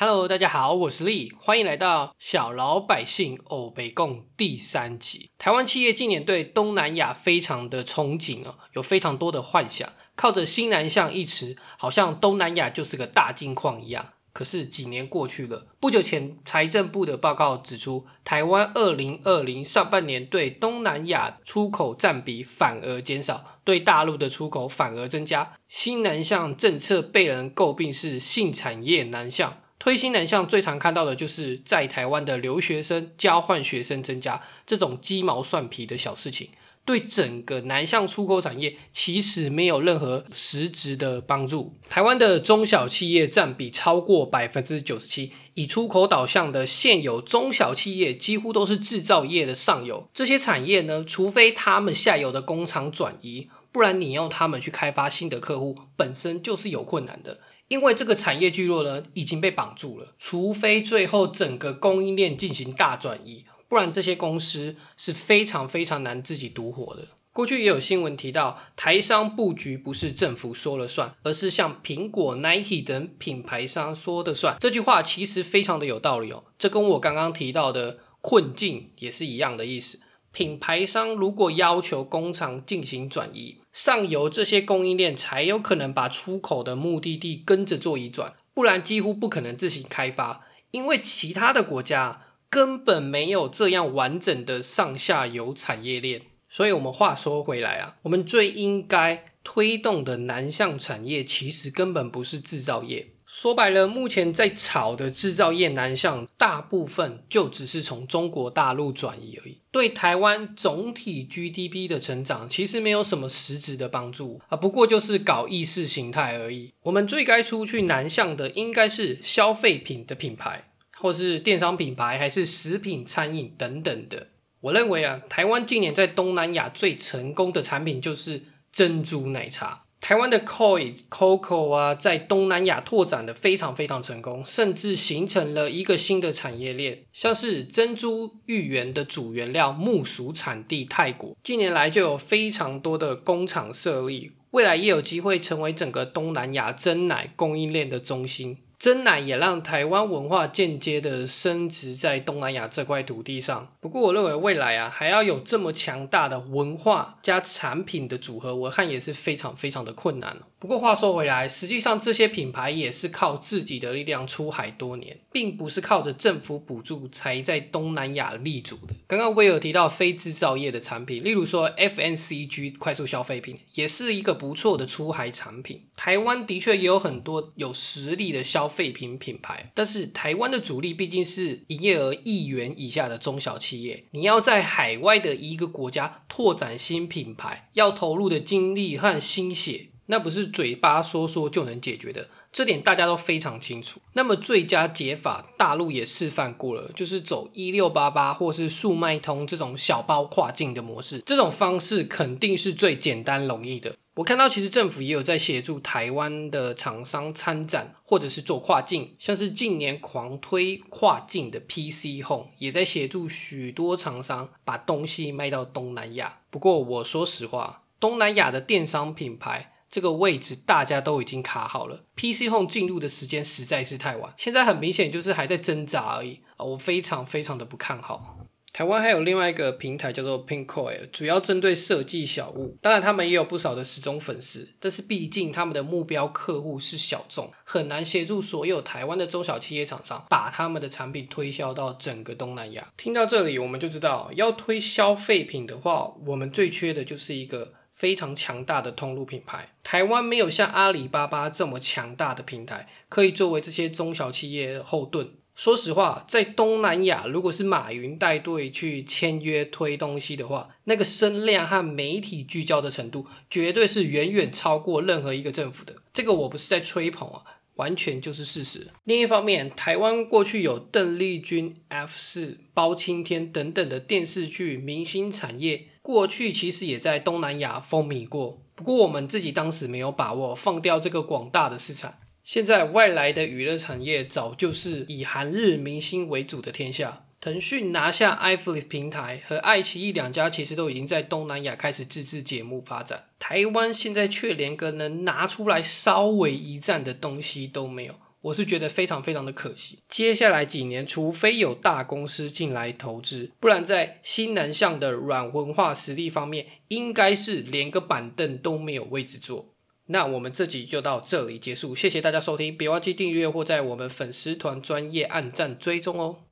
Hello，大家好，我是丽，欢迎来到小老百姓欧北共第三集。台湾企业近年对东南亚非常的憧憬哦，有非常多的幻想，靠着新南向一词，好像东南亚就是个大金矿一样。可是几年过去了，不久前财政部的报告指出，台湾二零二零上半年对东南亚出口占比反而减少，对大陆的出口反而增加。新南向政策被人诟病是性产业南向。推新南向最常看到的就是在台湾的留学生、交换学生增加这种鸡毛蒜皮的小事情，对整个南向出口产业其实没有任何实质的帮助。台湾的中小企业占比超过百分之九十七，以出口导向的现有中小企业几乎都是制造业的上游。这些产业呢，除非他们下游的工厂转移，不然你用他们去开发新的客户，本身就是有困难的。因为这个产业聚落呢已经被绑住了，除非最后整个供应链进行大转移，不然这些公司是非常非常难自己独活的。过去也有新闻提到，台商布局不是政府说了算，而是像苹果、Nike 等品牌商说的算。这句话其实非常的有道理哦，这跟我刚刚提到的困境也是一样的意思。品牌商如果要求工厂进行转移，上游这些供应链才有可能把出口的目的地跟着做移转，不然几乎不可能自行开发，因为其他的国家根本没有这样完整的上下游产业链。所以，我们话说回来啊，我们最应该推动的南向产业，其实根本不是制造业。说白了，目前在炒的制造业南向，大部分就只是从中国大陆转移而已，对台湾总体 GDP 的成长其实没有什么实质的帮助啊。不过就是搞意识形态而已。我们最该出去南向的，应该是消费品的品牌，或是电商品牌，还是食品、餐饮等等的。我认为啊，台湾近年在东南亚最成功的产品就是珍珠奶茶。台湾的 Koi、Coco 啊，在东南亚拓展的非常非常成功，甚至形成了一个新的产业链。像是珍珠芋圆的主原料木薯产地泰国，近年来就有非常多的工厂设立，未来也有机会成为整个东南亚真奶供应链的中心。真奶也让台湾文化间接的升值在东南亚这块土地上。不过，我认为未来啊，还要有这么强大的文化加产品的组合，我看也是非常非常的困难不过话说回来，实际上这些品牌也是靠自己的力量出海多年，并不是靠着政府补助才在东南亚立足的。刚刚我有提到非制造业的产品，例如说 FNCG 快速消费品，也是一个不错的出海产品。台湾的确也有很多有实力的消费品品牌，但是台湾的主力毕竟是营业额亿元以下的中小企业，你要在海外的一个国家拓展新品牌，要投入的精力和心血。那不是嘴巴说说就能解决的，这点大家都非常清楚。那么最佳解法，大陆也示范过了，就是走一六八八或是速卖通这种小包跨境的模式。这种方式肯定是最简单容易的。我看到其实政府也有在协助台湾的厂商参展，或者是做跨境，像是近年狂推跨境的 PC Home，也在协助许多厂商把东西卖到东南亚。不过我说实话，东南亚的电商品牌。这个位置大家都已经卡好了，PC Home 进入的时间实在是太晚，现在很明显就是还在挣扎而已啊！我非常非常的不看好。台湾还有另外一个平台叫做 Pinkoi，主要针对设计小物，当然他们也有不少的时钟粉丝，但是毕竟他们的目标客户是小众，很难协助所有台湾的中小企业厂商把他们的产品推销到整个东南亚。听到这里，我们就知道要推消费品的话，我们最缺的就是一个。非常强大的通路品牌，台湾没有像阿里巴巴这么强大的平台，可以作为这些中小企业的后盾。说实话，在东南亚，如果是马云带队去签约推东西的话，那个声量和媒体聚焦的程度，绝对是远远超过任何一个政府的。这个我不是在吹捧啊，完全就是事实。另一方面，台湾过去有邓丽君、F 四、包青天等等的电视剧明星产业。过去其实也在东南亚风靡过，不过我们自己当时没有把握放掉这个广大的市场。现在外来的娱乐产业早就是以韩日明星为主的天下。腾讯拿下 iFlix 平台和爱奇艺两家，其实都已经在东南亚开始自制节目发展。台湾现在却连个能拿出来稍微一战的东西都没有。我是觉得非常非常的可惜。接下来几年，除非有大公司进来投资，不然在新南向的软文化实力方面，应该是连个板凳都没有位置坐。那我们这集就到这里结束，谢谢大家收听，别忘记订阅或在我们粉丝团专业按赞追踪哦。